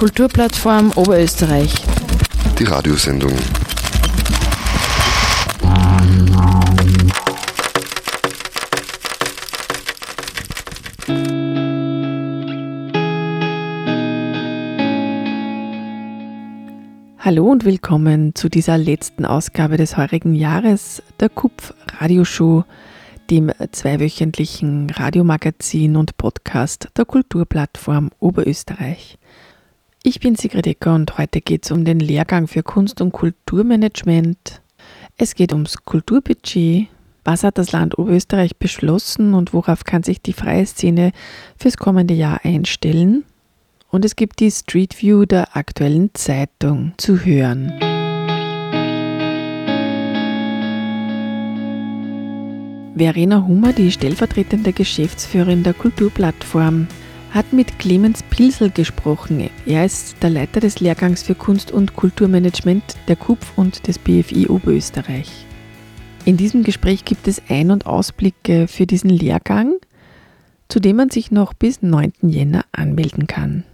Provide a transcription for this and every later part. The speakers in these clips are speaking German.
Kulturplattform Oberösterreich. Die Radiosendung. Hallo und willkommen zu dieser letzten Ausgabe des heurigen Jahres der KUPF Radioshow, dem zweiwöchentlichen Radiomagazin und Podcast der Kulturplattform Oberösterreich. Ich bin Sigrid Ecker und heute geht es um den Lehrgang für Kunst- und Kulturmanagement. Es geht ums Kulturbudget. Was hat das Land Oberösterreich beschlossen und worauf kann sich die freie Szene fürs kommende Jahr einstellen? Und es gibt die Street View der aktuellen Zeitung zu hören. Verena Hummer, die stellvertretende Geschäftsführerin der Kulturplattform, hat mit Clemens Pilsel gesprochen. Er ist der Leiter des Lehrgangs für Kunst- und Kulturmanagement der KUPF und des BFI Oberösterreich. In diesem Gespräch gibt es Ein- und Ausblicke für diesen Lehrgang, zu dem man sich noch bis 9. Jänner anmelden kann.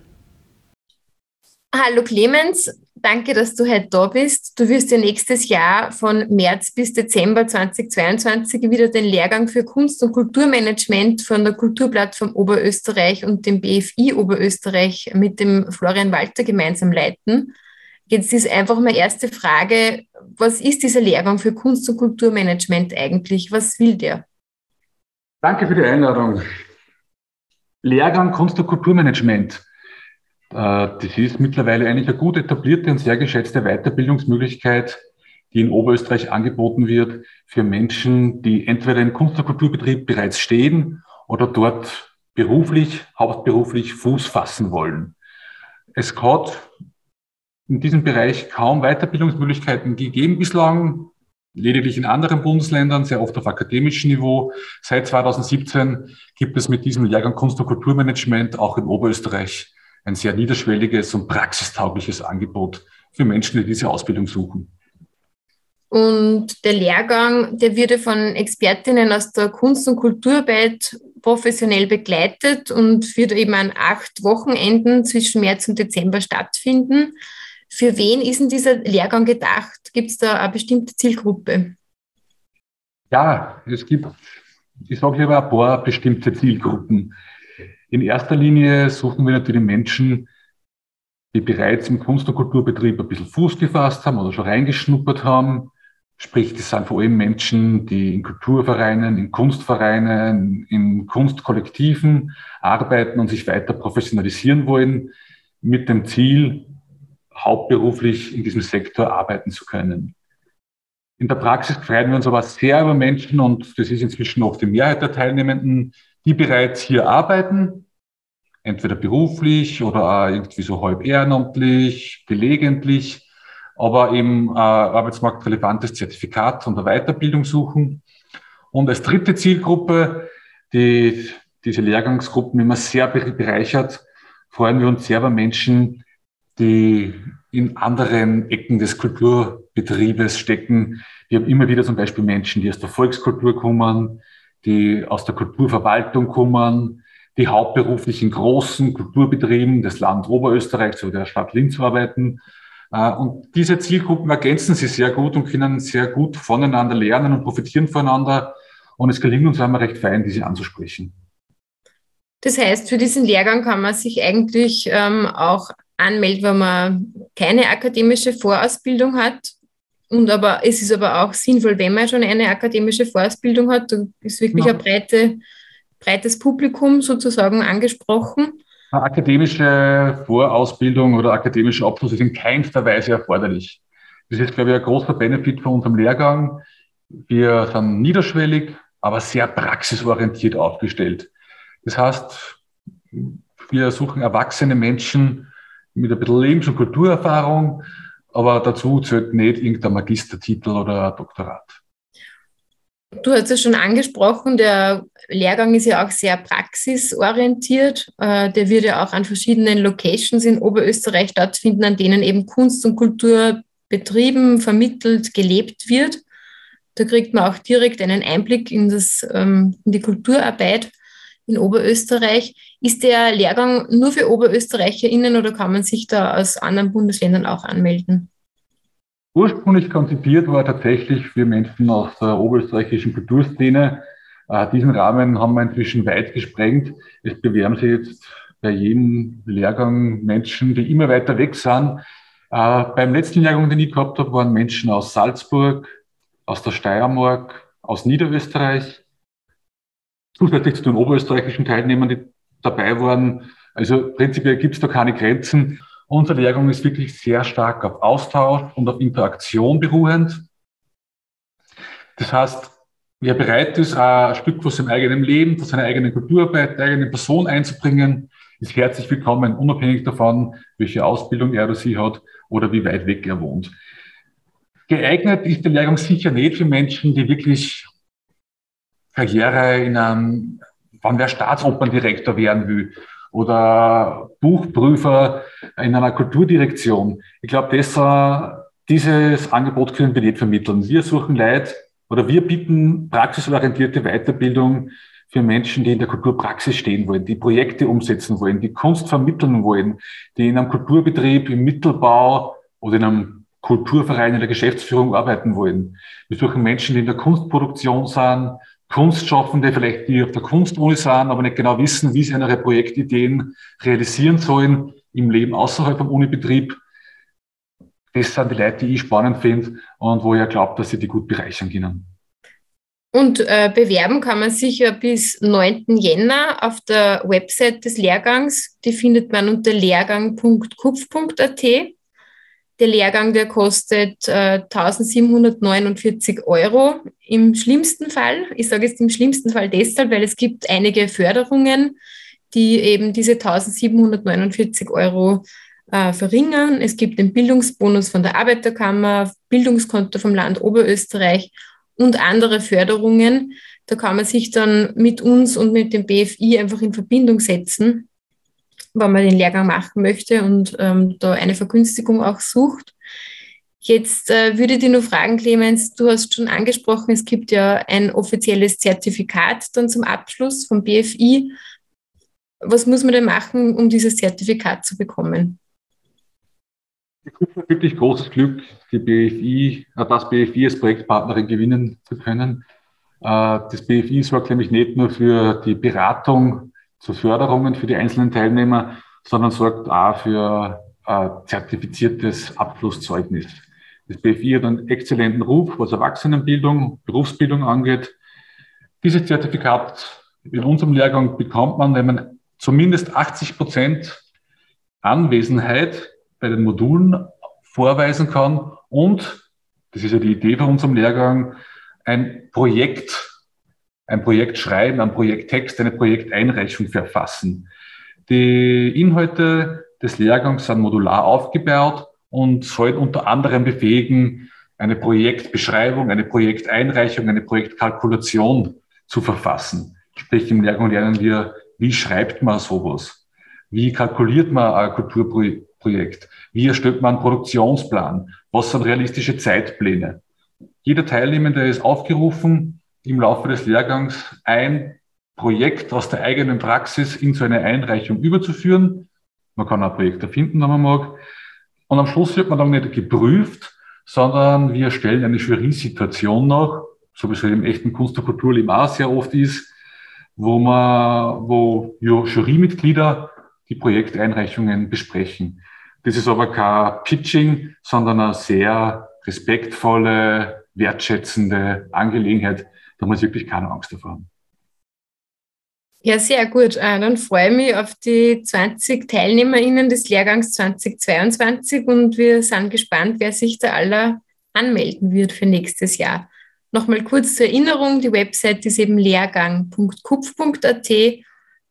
Hallo Clemens, danke, dass du heute da bist. Du wirst ja nächstes Jahr von März bis Dezember 2022 wieder den Lehrgang für Kunst- und Kulturmanagement von der Kulturplattform Oberösterreich und dem BFI Oberösterreich mit dem Florian Walter gemeinsam leiten. Jetzt ist einfach meine erste Frage, was ist dieser Lehrgang für Kunst- und Kulturmanagement eigentlich? Was will der? Danke für die Einladung. Lehrgang Kunst- und Kulturmanagement. Äh, das ist mittlerweile eigentlich eine gut etablierte und sehr geschätzte Weiterbildungsmöglichkeit, die in Oberösterreich angeboten wird für Menschen, die entweder im Kunst- und Kulturbetrieb bereits stehen oder dort beruflich, hauptberuflich Fuß fassen wollen. Es hat in diesem Bereich kaum Weiterbildungsmöglichkeiten gegeben bislang, lediglich in anderen Bundesländern, sehr oft auf akademischem Niveau. Seit 2017 gibt es mit diesem Lehrgang Kunst- und Kulturmanagement auch in Oberösterreich ein sehr niederschwelliges und praxistaugliches Angebot für Menschen, die diese Ausbildung suchen. Und der Lehrgang, der wird von Expertinnen aus der Kunst- und Kulturarbeit professionell begleitet und wird eben an acht Wochenenden zwischen März und Dezember stattfinden. Für wen ist denn dieser Lehrgang gedacht? Gibt es da eine bestimmte Zielgruppe? Ja, es gibt, ich sage hier ein paar bestimmte Zielgruppen. In erster Linie suchen wir natürlich Menschen, die bereits im Kunst- und Kulturbetrieb ein bisschen Fuß gefasst haben oder schon reingeschnuppert haben. Sprich, das sind vor allem Menschen, die in Kulturvereinen, in Kunstvereinen, in Kunstkollektiven arbeiten und sich weiter professionalisieren wollen, mit dem Ziel, hauptberuflich in diesem Sektor arbeiten zu können. In der Praxis freuen wir uns aber sehr über Menschen, und das ist inzwischen oft die Mehrheit der Teilnehmenden, die bereits hier arbeiten, entweder beruflich oder irgendwie so halb ehrenamtlich, gelegentlich, aber eben äh, arbeitsmarktrelevantes Zertifikat und eine Weiterbildung suchen. Und als dritte Zielgruppe, die diese Lehrgangsgruppen immer sehr bereichert, freuen wir uns sehr über Menschen, die in anderen Ecken des Kulturbetriebes stecken. Wir haben immer wieder zum Beispiel Menschen, die aus der Volkskultur kommen, die aus der Kulturverwaltung kommen, die hauptberuflich in großen Kulturbetrieben des Land Oberösterreichs oder der Stadt Linz arbeiten. Äh, und diese Zielgruppen ergänzen sich sehr gut und können sehr gut voneinander lernen und profitieren voneinander. Und es gelingt uns einmal recht fein, diese anzusprechen. Das heißt, für diesen Lehrgang kann man sich eigentlich ähm, auch anmelden, wenn man keine akademische Vorausbildung hat, und aber es ist aber auch sinnvoll, wenn man schon eine akademische Vorausbildung hat, da ist wirklich ja. ein breite, breites Publikum sozusagen angesprochen. Eine akademische Vorausbildung oder akademischer Abschluss ist in keinster Weise erforderlich. Das ist, glaube ich, ein großer Benefit von unserem Lehrgang. Wir sind niederschwellig, aber sehr praxisorientiert aufgestellt. Das heißt, wir suchen erwachsene Menschen mit ein bisschen Lebens- und Kulturerfahrung, aber dazu zählt nicht irgendein Magistertitel oder ein Doktorat. Du hast es schon angesprochen, der Lehrgang ist ja auch sehr praxisorientiert. Äh, der wird ja auch an verschiedenen Locations in Oberösterreich stattfinden, an denen eben Kunst und Kultur betrieben, vermittelt, gelebt wird. Da kriegt man auch direkt einen Einblick in, das, ähm, in die Kulturarbeit. In Oberösterreich. Ist der Lehrgang nur für OberösterreicherInnen oder kann man sich da aus anderen Bundesländern auch anmelden? Ursprünglich konzipiert war tatsächlich für Menschen aus der oberösterreichischen Kulturszene. Äh, diesen Rahmen haben wir inzwischen weit gesprengt. Es bewerben sich jetzt bei jedem Lehrgang Menschen, die immer weiter weg sind. Äh, beim letzten Lehrgang, den ich gehabt habe, waren Menschen aus Salzburg, aus der Steiermark, aus Niederösterreich, zusätzlich zu den oberösterreichischen Teilnehmern, die dabei waren. Also prinzipiell gibt es da keine Grenzen. Unsere Lehrgang ist wirklich sehr stark auf Austausch und auf Interaktion beruhend. Das heißt, wer bereit ist, ein Stück von seinem eigenen Leben, von seiner eigenen Kulturarbeit, der eigenen Person einzubringen, ist herzlich willkommen, unabhängig davon, welche Ausbildung er oder sie hat oder wie weit weg er wohnt. Geeignet ist der Lehrgang sicher nicht für Menschen, die wirklich Karriere in einem, wann wer Staatsoperndirektor werden will oder Buchprüfer in einer Kulturdirektion. Ich glaube, das, äh, dieses Angebot können wir nicht vermitteln. Wir suchen Leute oder wir bieten praxisorientierte Weiterbildung für Menschen, die in der Kulturpraxis stehen wollen, die Projekte umsetzen wollen, die Kunst vermitteln wollen, die in einem Kulturbetrieb, im Mittelbau oder in einem Kulturverein in der Geschäftsführung arbeiten wollen. Wir suchen Menschen, die in der Kunstproduktion sind, Kunstschaffende, vielleicht die auf der Kunstuni sind, aber nicht genau wissen, wie sie ihre Projektideen realisieren sollen im Leben außerhalb vom Unibetrieb. Das sind die Leute, die ich spannend finde und wo ich glaube, dass sie die gut bereichern können. Und äh, bewerben kann man sich ja bis 9. Jänner auf der Website des Lehrgangs. Die findet man unter lehrgang.kupf.at. Der Lehrgang, der kostet äh, 1749 Euro im schlimmsten Fall. Ich sage jetzt im schlimmsten Fall deshalb, weil es gibt einige Förderungen, die eben diese 1749 Euro äh, verringern. Es gibt den Bildungsbonus von der Arbeiterkammer, Bildungskonto vom Land Oberösterreich und andere Förderungen. Da kann man sich dann mit uns und mit dem BFI einfach in Verbindung setzen wenn man den Lehrgang machen möchte und ähm, da eine Vergünstigung auch sucht. Jetzt äh, würde ich dir nur fragen, Clemens, du hast schon angesprochen, es gibt ja ein offizielles Zertifikat dann zum Abschluss vom BFI. Was muss man denn machen, um dieses Zertifikat zu bekommen? Ich habe wirklich großes Glück, die BFI, äh, das BFI als Projektpartnerin gewinnen zu können. Äh, das BFI sorgt nämlich nicht nur für die Beratung zu Förderungen für die einzelnen Teilnehmer, sondern sorgt auch für ein zertifiziertes Abschlusszeugnis. Das BFI hat einen exzellenten Ruf, was Erwachsenenbildung, Berufsbildung angeht. Dieses Zertifikat in unserem Lehrgang bekommt man, wenn man zumindest 80 Prozent Anwesenheit bei den Modulen vorweisen kann und, das ist ja die Idee von unserem Lehrgang, ein Projekt ein Projekt schreiben, ein Projekttext, eine Projekteinreichung verfassen. Die Inhalte des Lehrgangs sind modular aufgebaut und sollen unter anderem befähigen, eine Projektbeschreibung, eine Projekteinreichung, eine Projektkalkulation zu verfassen. Sprich, im Lehrgang lernen wir, wie schreibt man sowas? Wie kalkuliert man ein Kulturprojekt? Wie erstellt man einen Produktionsplan? Was sind realistische Zeitpläne? Jeder Teilnehmende ist aufgerufen, im Laufe des Lehrgangs ein Projekt aus der eigenen Praxis in so eine Einreichung überzuführen. Man kann auch Projekte finden, wenn man mag. Und am Schluss wird man dann nicht geprüft, sondern wir stellen eine Jury-Situation nach, so wie es im echten Kunst- und Kulturleben auch sehr oft ist, wo man, wo Jurymitglieder die Projekteinreichungen besprechen. Das ist aber kein Pitching, sondern eine sehr respektvolle, wertschätzende Angelegenheit, da muss ich wirklich keine Angst davor haben. Ja, sehr gut. Äh, dann freue ich mich auf die 20 TeilnehmerInnen des Lehrgangs 2022 und wir sind gespannt, wer sich da aller anmelden wird für nächstes Jahr. Nochmal kurz zur Erinnerung, die Website ist eben lehrgang.kupf.at.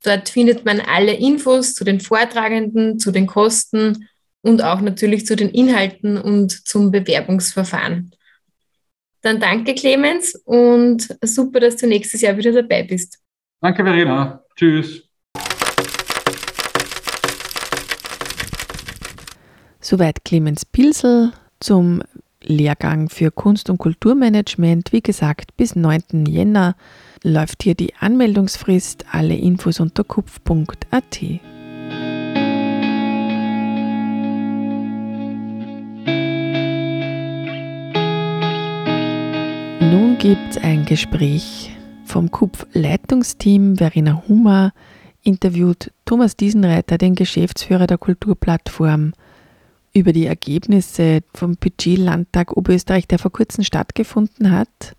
Dort findet man alle Infos zu den Vortragenden, zu den Kosten und auch natürlich zu den Inhalten und zum Bewerbungsverfahren. Dann danke, Clemens, und super, dass du nächstes Jahr wieder dabei bist. Danke, Verena. Tschüss. Soweit Clemens Pilsel zum Lehrgang für Kunst- und Kulturmanagement. Wie gesagt, bis 9. Jänner läuft hier die Anmeldungsfrist. Alle Infos unter kupf.at. gibt es ein Gespräch vom KUPF-Leitungsteam. Verena Hummer interviewt Thomas Diesenreiter, den Geschäftsführer der Kulturplattform, über die Ergebnisse vom Budgetlandtag Oberösterreich, der vor kurzem stattgefunden hat.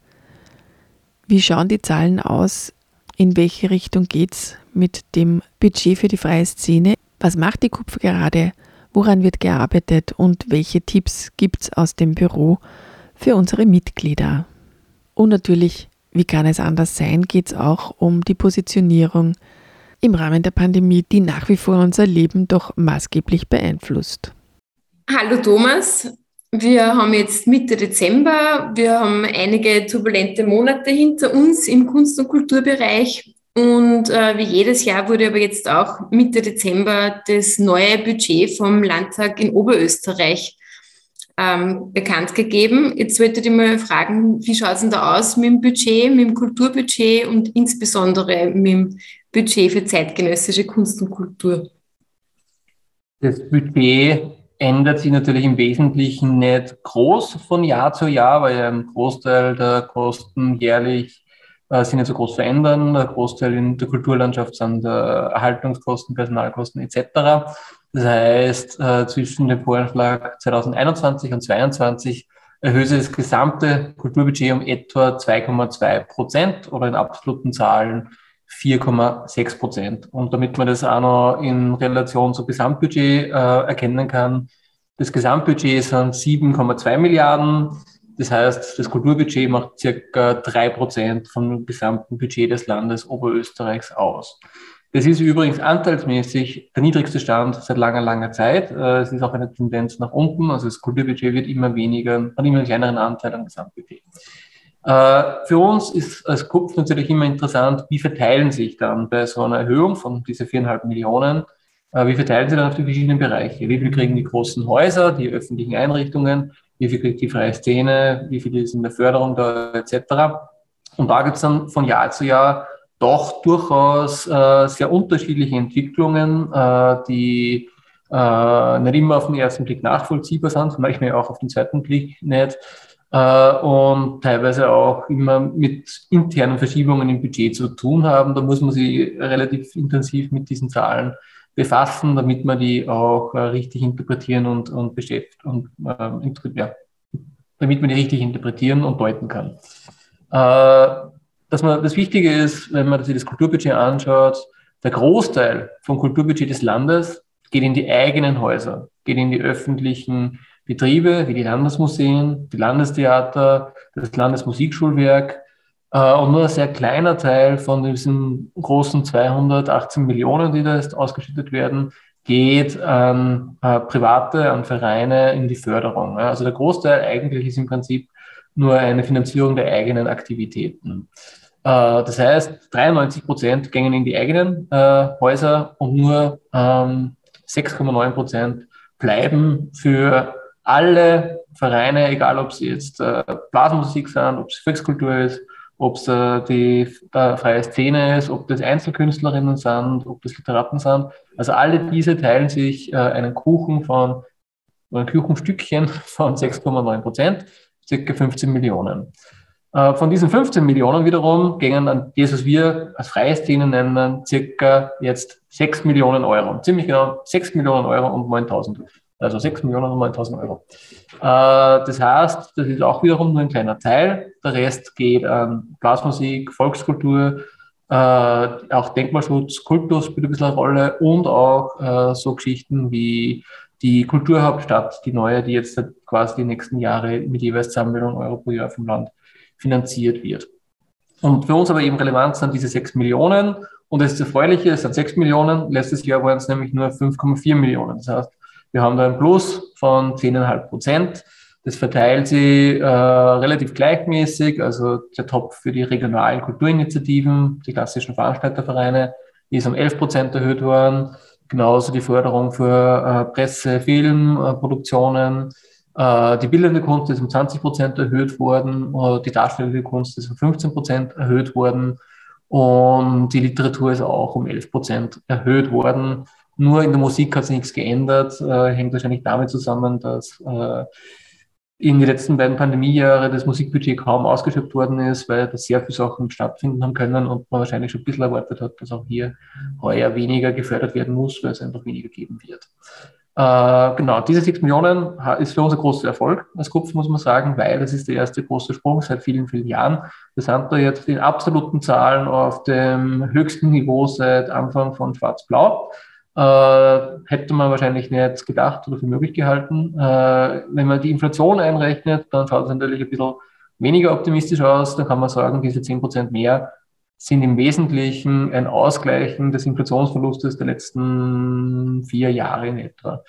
Wie schauen die Zahlen aus? In welche Richtung geht es mit dem Budget für die freie Szene? Was macht die KUPF gerade? Woran wird gearbeitet? Und welche Tipps gibt es aus dem Büro für unsere Mitglieder? Und natürlich, wie kann es anders sein, geht es auch um die Positionierung im Rahmen der Pandemie, die nach wie vor unser Leben doch maßgeblich beeinflusst. Hallo Thomas, wir haben jetzt Mitte Dezember, wir haben einige turbulente Monate hinter uns im Kunst- und Kulturbereich und äh, wie jedes Jahr wurde aber jetzt auch Mitte Dezember das neue Budget vom Landtag in Oberösterreich ähm, bekannt gegeben. Jetzt wollte ich mal fragen, wie schaut es denn da aus mit dem Budget, mit dem Kulturbudget und insbesondere mit dem Budget für zeitgenössische Kunst und Kultur? Das Budget ändert sich natürlich im Wesentlichen nicht groß von Jahr zu Jahr, weil ein Großteil der Kosten jährlich äh, sich nicht so groß verändern. Der Großteil in der Kulturlandschaft sind äh, Erhaltungskosten, Personalkosten etc. Das heißt, äh, zwischen dem Voranschlag 2021 und 2022 erhöht das gesamte Kulturbudget um etwa 2,2 Prozent oder in absoluten Zahlen 4,6 Prozent. Und damit man das auch noch in Relation zum Gesamtbudget äh, erkennen kann, das Gesamtbudget sind 7,2 Milliarden. Das heißt, das Kulturbudget macht circa drei Prozent vom gesamten Budget des Landes Oberösterreichs aus. Das ist übrigens anteilsmäßig der niedrigste Stand seit langer, langer Zeit. Äh, es ist auch eine Tendenz nach unten. Also das Kulturbudget wird immer weniger, hat immer einen kleineren Anteil am Gesamtbudget. Äh, für uns ist als Kupf natürlich immer interessant, wie verteilen sich dann bei so einer Erhöhung von diese viereinhalb Millionen, äh, wie verteilen sie dann auf die verschiedenen Bereiche? Wie viel kriegen die großen Häuser, die öffentlichen Einrichtungen, wie viel kriegt die freie Szene, wie viel ist in der Förderung da etc. Und da gibt es dann von Jahr zu Jahr doch durchaus äh, sehr unterschiedliche Entwicklungen, äh, die äh, nicht immer auf den ersten Blick nachvollziehbar sind, manchmal auch auf den zweiten Blick nicht äh, und teilweise auch immer mit internen Verschiebungen im Budget zu tun haben. Da muss man sich relativ intensiv mit diesen Zahlen befassen, damit man die auch äh, richtig interpretieren und, und beschäftigt und äh, ja, damit man die richtig interpretieren und deuten kann. Dass man, das Wichtige ist, wenn man sich das Kulturbudget anschaut, der Großteil vom Kulturbudget des Landes geht in die eigenen Häuser, geht in die öffentlichen Betriebe wie die Landesmuseen, die Landestheater, das Landesmusikschulwerk äh, und nur ein sehr kleiner Teil von diesen großen 218 Millionen, die da jetzt ausgeschüttet werden, geht an äh, Private, an Vereine in die Förderung. Also der Großteil eigentlich ist im Prinzip nur eine Finanzierung der eigenen Aktivitäten. Äh, das heißt, 93 Prozent gingen in die eigenen äh, Häuser und nur ähm, 6,9 Prozent bleiben für alle Vereine, egal ob sie jetzt äh, Blasmusik sind, ob es Volkskultur ist, ob es die freie Szene ist, ob das Einzelkünstlerinnen sind, ob das Literaten sind. Also alle diese teilen sich einen Kuchen von, ein Kuchenstückchen von 6,9 Prozent, circa 15 Millionen. Äh, von diesen 15 Millionen wiederum gingen an das, was wir als freie Szene nennen, circa jetzt 6 Millionen Euro. Ziemlich genau 6 Millionen Euro und 9000 also 6 Millionen und 9000 Euro. Äh, das heißt, das ist auch wiederum nur ein kleiner Teil. Der Rest geht an Blasmusik, Volkskultur, äh, auch Denkmalschutz, Kultur spielt ein bisschen eine Rolle und auch so Geschichten wie die Kulturhauptstadt, die neue, die jetzt quasi die nächsten Jahre mit jeweils 2 Millionen Euro pro Jahr vom Land finanziert wird. Und für uns aber eben relevant sind diese 6 Millionen. Und das Erfreuliche, es sind 6 Millionen. Letztes Jahr waren es nämlich nur 5,4 Millionen. Das heißt, wir haben da ein Plus von 10,5 Prozent. Das verteilt sich äh, relativ gleichmäßig. Also der Topf für die regionalen Kulturinitiativen, die klassischen Veranstaltervereine, ist um 11 Prozent erhöht worden. Genauso die Förderung für äh, Presse, Film, äh. Äh, die bildende Kunst ist um 20 Prozent erhöht worden, äh, die darstellende Kunst ist um 15 Prozent erhöht worden und die Literatur ist auch um 11 Prozent erhöht worden. Nur in der Musik hat sich nichts geändert, äh, hängt wahrscheinlich damit zusammen, dass in den letzten beiden Pandemiejahre das Musikbudget kaum ausgeschöpft worden ist, weil da sehr viele Sachen stattfinden haben können und man wahrscheinlich schon ein bisschen erwartet hat, dass auch hier heuer weniger gefördert werden muss, weil es einfach weniger geben wird. Äh, genau, diese 6 Millionen ist für uns ein großer Erfolg als Kopf, muss man sagen, weil das ist der erste große Sprung seit vielen, vielen Jahren. Wir sind da jetzt in absoluten Zahlen auf dem höchsten Niveau seit Anfang von Schwarz-Blau. Äh, hätte man wahrscheinlich nicht gedacht oder für möglich gehalten. Äh, wenn man die Inflation einrechnet, dann schaut es natürlich ein bisschen weniger optimistisch aus. Dann kann man sagen, diese 10 Prozent mehr sind im Wesentlichen ein Ausgleichen des Inflationsverlustes der letzten vier Jahre in etwa.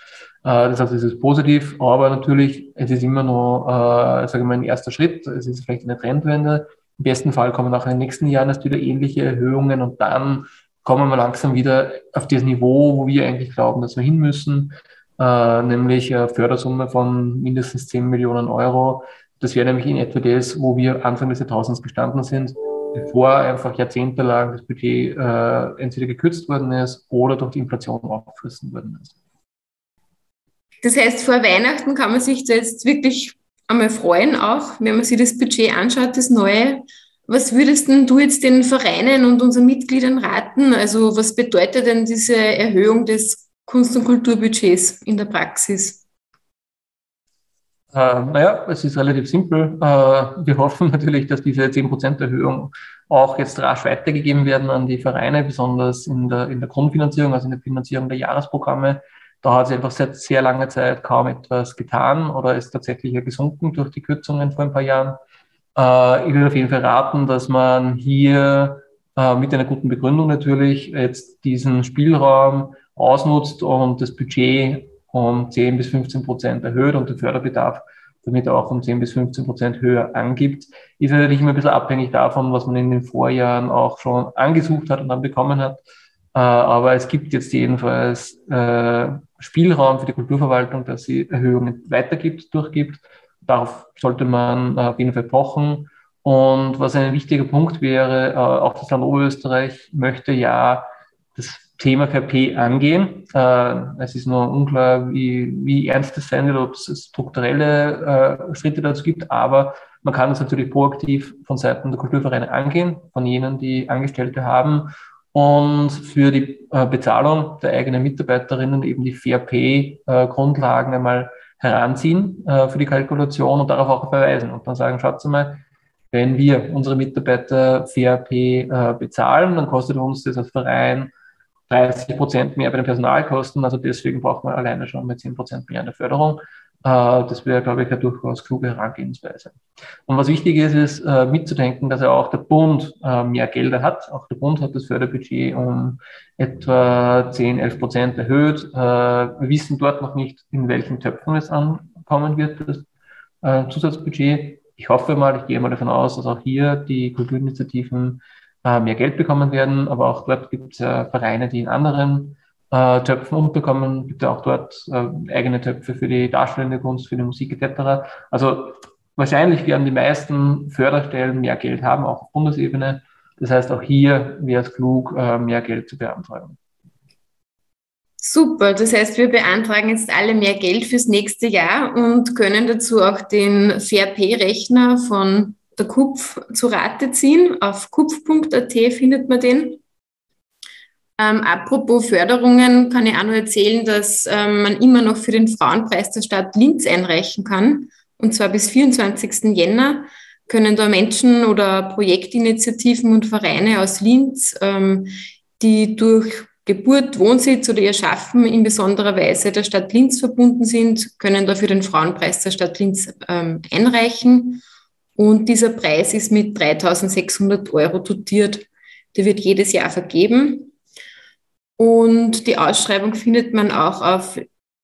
Äh, das heißt, es ist positiv, aber natürlich, es ist immer noch, äh, sagen wir mal, ein erster Schritt. Es ist vielleicht eine Trendwende. Im besten Fall kommen auch in den nächsten Jahren erst wieder ähnliche Erhöhungen und dann kommen wir langsam wieder auf das Niveau, wo wir eigentlich glauben, dass wir hin müssen, äh, nämlich eine Fördersumme von mindestens 10 Millionen Euro. Das wäre nämlich in etwa das, wo wir Anfang des Jahrtausends gestanden sind bevor einfach jahrzehntelang das Budget äh, entweder gekürzt worden ist oder durch die Inflation aufgefressen worden ist. Das heißt, vor Weihnachten kann man sich da jetzt wirklich einmal freuen, auch wenn man sich das Budget anschaut, das neue. Was würdest denn du jetzt den Vereinen und unseren Mitgliedern raten? Also was bedeutet denn diese Erhöhung des Kunst- und Kulturbudgets in der Praxis? Äh, naja, es ist relativ simpel. Äh, wir hoffen natürlich, dass diese 10% Erhöhung auch jetzt rasch weitergegeben werden an die Vereine, besonders in der, in der Grundfinanzierung, also in der Finanzierung der Jahresprogramme. Da hat sich einfach seit sehr langer Zeit kaum etwas getan oder ist tatsächlich gesunken durch die Kürzungen vor ein paar Jahren. Äh, ich würde auf jeden Fall raten, dass man hier äh, mit einer guten Begründung natürlich jetzt diesen Spielraum ausnutzt und das Budget um 10 bis 15 Prozent erhöht und den Förderbedarf damit auch um 10 bis 15 Prozent höher angibt. Ist natürlich immer ein bisschen abhängig davon, was man in den Vorjahren auch schon angesucht hat und dann bekommen hat. Äh, aber es gibt jetzt jedenfalls äh, Spielraum für die Kulturverwaltung, dass sie Erhöhungen weitergibt, durchgibt. Darauf sollte man auf jeden Fall pochen. Und was ein wichtiger Punkt wäre, äh, auch das Land Oberösterreich möchte ja das Thema KP angehen. Äh, es ist nur unklar, wie, wie ernst es sein wird, ob es strukturelle äh, Schritte dazu gibt, aber man kann es natürlich proaktiv von Seiten der Kulturvereine angehen, von jenen, die Angestellte haben und für die äh, Bezahlung der eigenen Mitarbeiterinnen eben die Fair Pay äh, Grundlagen einmal heranziehen äh, für die Kalkulation und darauf auch verweisen und dann sagen, schaut mal, wenn wir unsere Mitarbeiter Fair Pay äh, bezahlen, dann kostet uns das als Verein 30 Prozent mehr bei den Personalkosten. Also deswegen braucht man alleine schon mit 10 Prozent mehr in der Förderung. Äh, das wäre, glaube ich, eine durchaus kluge Herangehensweise. Und was wichtig ist, ist äh, mitzudenken, dass ja auch der Bund äh, mehr Gelder hat. Auch der Bund hat das Förderbudget um etwa 10, 11 Prozent erhöht. Wir wissen dort noch nicht, in welchen Töpfen es ankommen wird, das Zusatzbudget. Ich hoffe mal, ich gehe mal davon aus, dass auch hier die Kulturinitiativen mehr Geld bekommen werden. Aber auch dort gibt es Vereine, die in anderen äh, Töpfen unterkommen. Es gibt ja auch dort äh, eigene Töpfe für die darstellende Kunst, für die Musik etc. Also wahrscheinlich werden die meisten Förderstellen mehr Geld haben, auch auf Bundesebene. Das heißt, auch hier wäre es klug, äh, mehr Geld zu beantragen. Super, das heißt, wir beantragen jetzt alle mehr Geld fürs nächste Jahr und können dazu auch den Fair-Pay-Rechner von der Kupf zu Rate ziehen. Auf kupf.at findet man den. Ähm, apropos Förderungen kann ich auch noch erzählen, dass ähm, man immer noch für den Frauenpreis der Stadt Linz einreichen kann. Und zwar bis 24. Jänner können da Menschen oder Projektinitiativen und Vereine aus Linz, ähm, die durch Geburt, Wohnsitz oder ihr Schaffen in besonderer Weise der Stadt Linz verbunden sind, können da für den Frauenpreis der Stadt Linz ähm, einreichen. Und dieser Preis ist mit 3600 Euro dotiert. Der wird jedes Jahr vergeben. Und die Ausschreibung findet man auch auf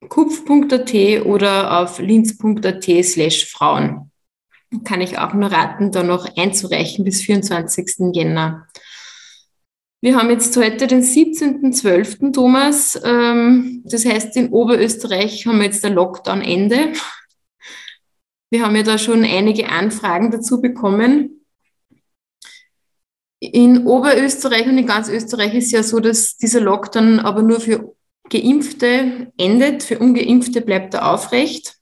kupf.at oder auf linz.at slash Frauen. Kann ich auch nur raten, da noch einzureichen bis 24. Jänner. Wir haben jetzt heute den 17.12. Thomas. Ähm, das heißt, in Oberösterreich haben wir jetzt der Lockdown Ende. Wir haben ja da schon einige Anfragen dazu bekommen. In Oberösterreich und in ganz Österreich ist ja so, dass dieser Lockdown aber nur für Geimpfte endet, für Ungeimpfte bleibt er aufrecht.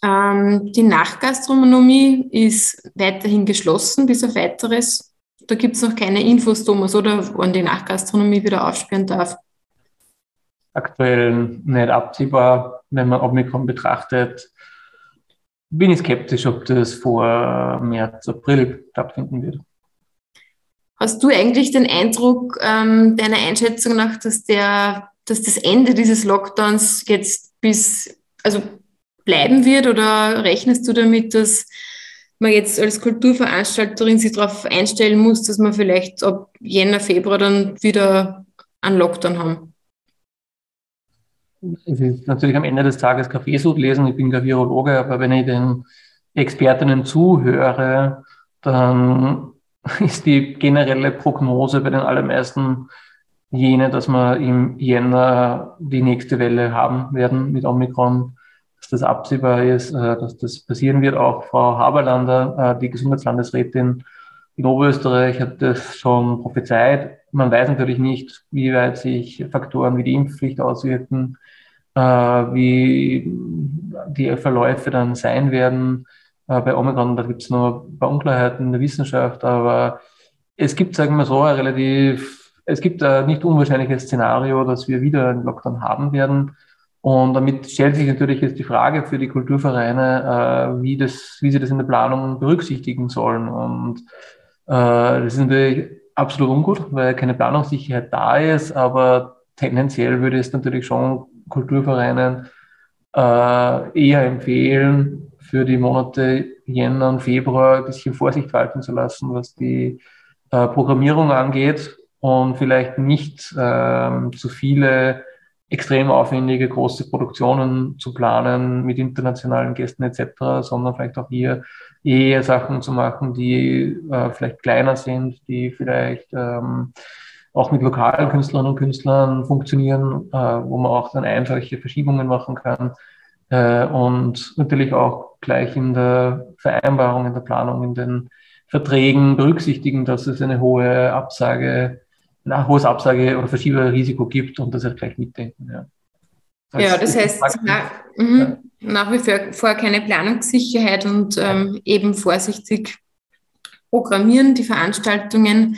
Ähm, die Nachgastronomie ist weiterhin geschlossen bis auf weiteres. Da gibt es noch keine Infos, Thomas, oder wann die Nachgastronomie wieder aufsperren darf. Aktuell nicht absehbar, wenn man Omikron betrachtet. Bin ich skeptisch, ob das vor März, April stattfinden wird. Hast du eigentlich den Eindruck ähm, deiner Einschätzung nach, dass, der, dass das Ende dieses Lockdowns jetzt bis, also bleiben wird oder rechnest du damit, dass man jetzt als Kulturveranstalterin sich darauf einstellen muss, dass man vielleicht ab Jänner, Februar dann wieder einen Lockdown haben? Es ist natürlich am Ende des Tages Kaffeesud lesen. Ich bin Virologe, aber wenn ich den Expertinnen zuhöre, dann ist die generelle Prognose bei den allermeisten jene, dass wir im Jänner die nächste Welle haben werden mit Omikron dass das absehbar ist, äh, dass das passieren wird. Auch Frau Haberlander, äh, die Gesundheitslandesrätin in Oberösterreich, hat das schon prophezeit. Man weiß natürlich nicht, wie weit sich Faktoren wie die Impfpflicht auswirken, äh, wie die Verläufe dann sein werden. Bei Omikron, da gibt es noch ein paar Unklarheiten in der Wissenschaft, aber es gibt, sagen wir so, ein relativ, es gibt ein nicht unwahrscheinliches Szenario, dass wir wieder einen Lockdown haben werden. Und damit stellt sich natürlich jetzt die Frage für die Kulturvereine, äh, wie, das, wie sie das in der Planung berücksichtigen sollen. Und äh, das ist natürlich absolut ungut, weil keine Planungssicherheit da ist, aber tendenziell würde es natürlich schon Kulturvereinen äh, eher empfehlen, für die Monate Jänner und Februar ein bisschen Vorsicht walten zu lassen, was die äh, Programmierung angeht und vielleicht nicht ähm, zu viele extrem aufwendige große Produktionen zu planen mit internationalen Gästen etc., sondern vielleicht auch hier eher Sachen zu machen, die äh, vielleicht kleiner sind, die vielleicht ähm, auch mit lokalen Künstlerinnen und Künstlern funktionieren, äh, wo man auch dann einfache Verschiebungen machen kann. Äh, und natürlich auch gleich in der Vereinbarung, in der Planung, in den Verträgen berücksichtigen, dass es eine hohe Absage ein hohes Absage- oder Verschieberrisiko gibt und das halt gleich mitdenken. Ja, das ja, das heißt, nach, mh, nach wie vor keine Planungssicherheit und ähm, eben vorsichtig programmieren die Veranstaltungen.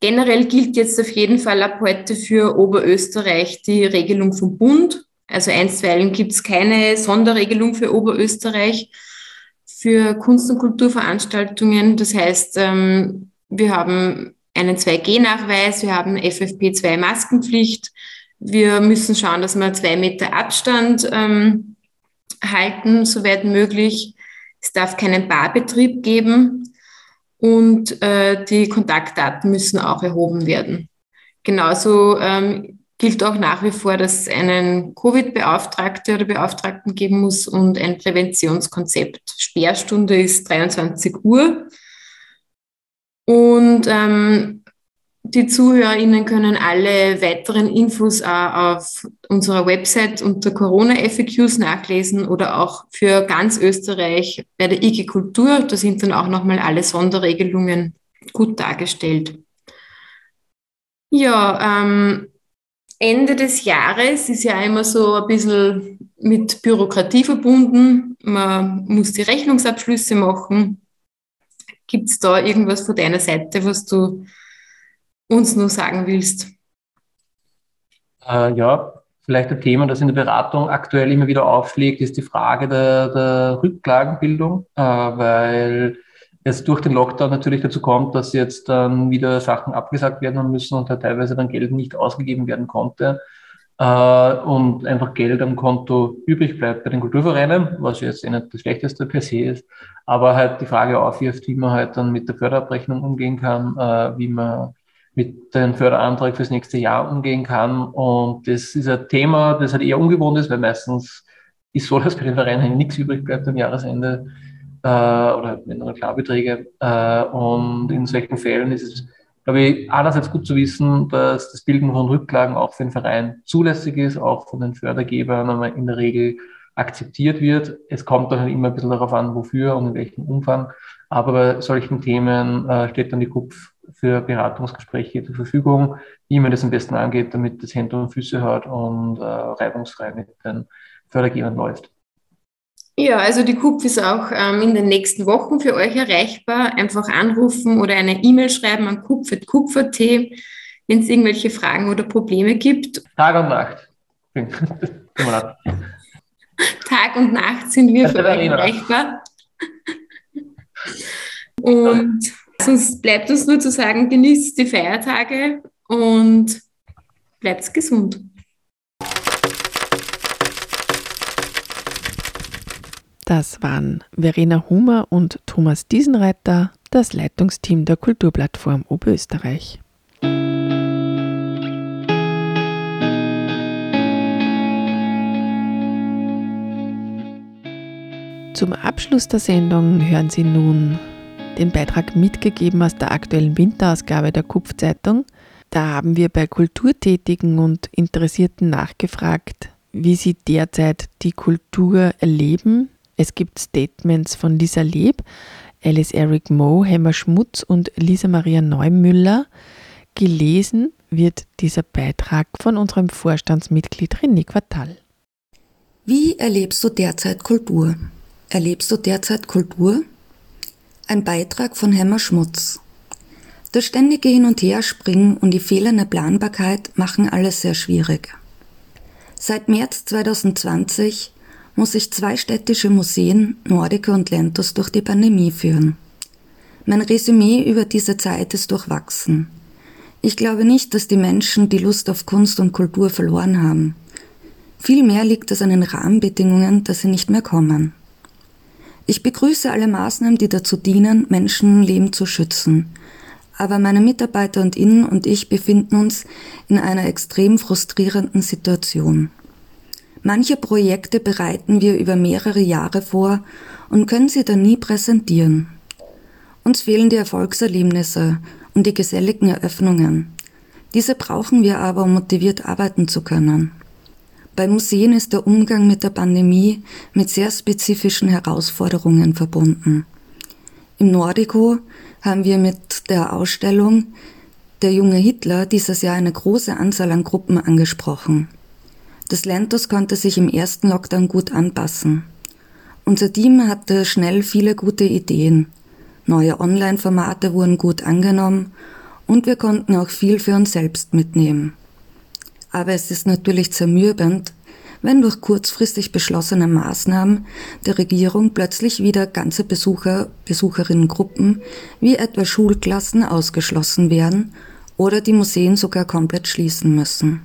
Generell gilt jetzt auf jeden Fall ab heute für Oberösterreich die Regelung vom Bund. Also einstweilen gibt es keine Sonderregelung für Oberösterreich für Kunst- und Kulturveranstaltungen. Das heißt, ähm, wir haben einen 2G-Nachweis, wir haben FFP2-Maskenpflicht. Wir müssen schauen, dass wir zwei Meter Abstand ähm, halten, soweit möglich. Es darf keinen Barbetrieb geben und äh, die Kontaktdaten müssen auch erhoben werden. Genauso ähm, gilt auch nach wie vor, dass es einen Covid-Beauftragte oder Beauftragten geben muss und ein Präventionskonzept. Sperrstunde ist 23 Uhr. Und ähm, die ZuhörerInnen können alle weiteren Infos auch auf unserer Website unter Corona-FAQs nachlesen oder auch für ganz Österreich bei der IG Kultur. Da sind dann auch nochmal alle Sonderregelungen gut dargestellt. Ja, ähm, Ende des Jahres ist ja immer so ein bisschen mit Bürokratie verbunden. Man muss die Rechnungsabschlüsse machen. Gibt es da irgendwas von deiner Seite, was du uns nur sagen willst? Äh, ja, vielleicht ein Thema, das in der Beratung aktuell immer wieder aufschlägt, ist die Frage der, der Rücklagenbildung, äh, weil es durch den Lockdown natürlich dazu kommt, dass jetzt dann wieder Sachen abgesagt werden müssen und da teilweise dann Geld nicht ausgegeben werden konnte äh, und einfach Geld am Konto übrig bleibt bei den Kulturvereinen, was jetzt eh nicht das Schlechteste per se ist, aber halt die Frage aufwirft, wie man halt dann mit der Förderabrechnung umgehen kann, äh, wie man mit dem Förderantrag fürs nächste Jahr umgehen kann. Und das ist ein Thema, das halt eher ungewohnt ist, weil meistens ist so, dass bei den Vereinen nichts übrig bleibt am Jahresende äh, oder wenn nur Klarbeträge. Äh, und in solchen Fällen ist es glaube ich, einerseits gut zu wissen, dass das Bilden von Rücklagen auch für den Verein zulässig ist, auch von den Fördergebern in der Regel akzeptiert wird. Es kommt dann halt immer ein bisschen darauf an, wofür und in welchem Umfang. Aber bei solchen Themen äh, steht dann die KUPF für Beratungsgespräche zur Verfügung, wie man das am besten angeht, damit das Hände und Füße hat und äh, reibungsfrei mit den Fördergebern läuft. Ja, also die KUPF ist auch ähm, in den nächsten Wochen für euch erreichbar. Einfach anrufen oder eine E-Mail schreiben an kupf.kupf.at, wenn es irgendwelche Fragen oder Probleme gibt. Tag und Nacht. Tag und Nacht sind wir für euch erreichbar. Und sonst bleibt uns nur zu sagen, genießt die Feiertage und bleibt gesund. Das waren Verena Humer und Thomas Diesenreiter, das Leitungsteam der Kulturplattform Oberösterreich. Zum Abschluss der Sendung hören Sie nun den Beitrag mitgegeben aus der aktuellen Winterausgabe der Kupfzeitung. Da haben wir bei Kulturtätigen und Interessierten nachgefragt, wie sie derzeit die Kultur erleben. Es gibt Statements von Lisa Leb, Alice Eric Moe, Hemmer Schmutz und Lisa Maria Neumüller. Gelesen wird dieser Beitrag von unserem Vorstandsmitglied René Quartal. Wie erlebst du derzeit Kultur? Erlebst du derzeit Kultur? Ein Beitrag von Hemmer Schmutz. Das ständige Hin- und Herspringen und die fehlende Planbarkeit machen alles sehr schwierig. Seit März 2020 muss ich zwei städtische Museen, Nordica und Lentos, durch die Pandemie führen. Mein Resümee über diese Zeit ist durchwachsen. Ich glaube nicht, dass die Menschen die Lust auf Kunst und Kultur verloren haben. Vielmehr liegt es an den Rahmenbedingungen, dass sie nicht mehr kommen. Ich begrüße alle Maßnahmen, die dazu dienen, Menschenleben zu schützen. Aber meine Mitarbeiter und Ihnen und ich befinden uns in einer extrem frustrierenden Situation. Manche Projekte bereiten wir über mehrere Jahre vor und können sie dann nie präsentieren. Uns fehlen die Erfolgserlebnisse und die geselligen Eröffnungen. Diese brauchen wir aber, um motiviert arbeiten zu können. Bei Museen ist der Umgang mit der Pandemie mit sehr spezifischen Herausforderungen verbunden. Im Nordico haben wir mit der Ausstellung Der junge Hitler dieses Jahr eine große Anzahl an Gruppen angesprochen. Das Lentos konnte sich im ersten Lockdown gut anpassen. Unser Team hatte schnell viele gute Ideen. Neue Online-Formate wurden gut angenommen und wir konnten auch viel für uns selbst mitnehmen. Aber es ist natürlich zermürbend, wenn durch kurzfristig beschlossene Maßnahmen der Regierung plötzlich wieder ganze Besucher, Besucherinnengruppen wie etwa Schulklassen ausgeschlossen werden oder die Museen sogar komplett schließen müssen.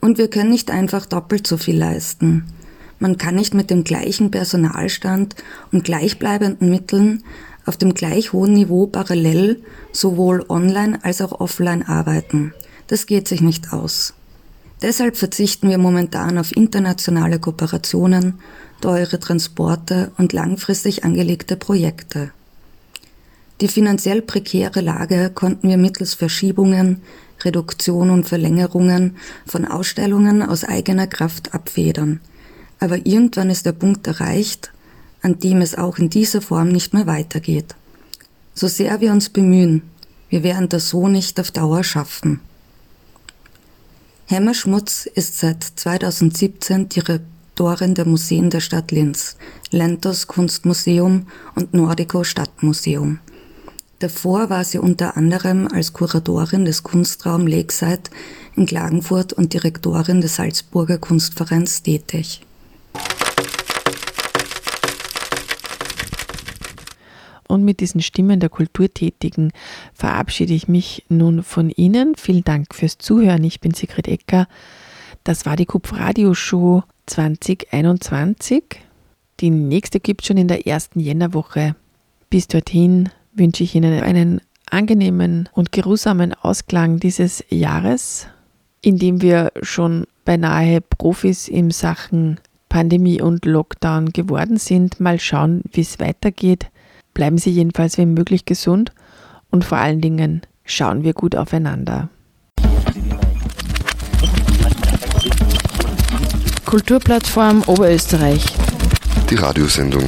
Und wir können nicht einfach doppelt so viel leisten. Man kann nicht mit dem gleichen Personalstand und gleichbleibenden Mitteln auf dem gleich hohen Niveau parallel sowohl online als auch offline arbeiten. Das geht sich nicht aus. Deshalb verzichten wir momentan auf internationale Kooperationen, teure Transporte und langfristig angelegte Projekte. Die finanziell prekäre Lage konnten wir mittels Verschiebungen, Reduktion und Verlängerungen von Ausstellungen aus eigener Kraft abfedern. Aber irgendwann ist der Punkt erreicht, an dem es auch in dieser Form nicht mehr weitergeht. So sehr wir uns bemühen, wir werden das so nicht auf Dauer schaffen. Hemmer Schmutz ist seit 2017 Direktorin der Museen der Stadt Linz, Lentos Kunstmuseum und Nordico Stadtmuseum. Davor war sie unter anderem als Kuratorin des Kunstraum Lakeside in Klagenfurt und Direktorin des Salzburger Kunstvereins tätig. Und mit diesen Stimmen der Kulturtätigen verabschiede ich mich nun von Ihnen. Vielen Dank fürs Zuhören. Ich bin Sigrid Ecker. Das war die Kupf Radio Show 2021. Die nächste gibt es schon in der ersten Jännerwoche. Bis dorthin wünsche ich Ihnen einen angenehmen und geruhsamen Ausklang dieses Jahres, in dem wir schon beinahe Profis in Sachen Pandemie und Lockdown geworden sind. Mal schauen, wie es weitergeht. Bleiben Sie jedenfalls wie möglich gesund und vor allen Dingen schauen wir gut aufeinander. Kulturplattform Oberösterreich. Die Radiosendung.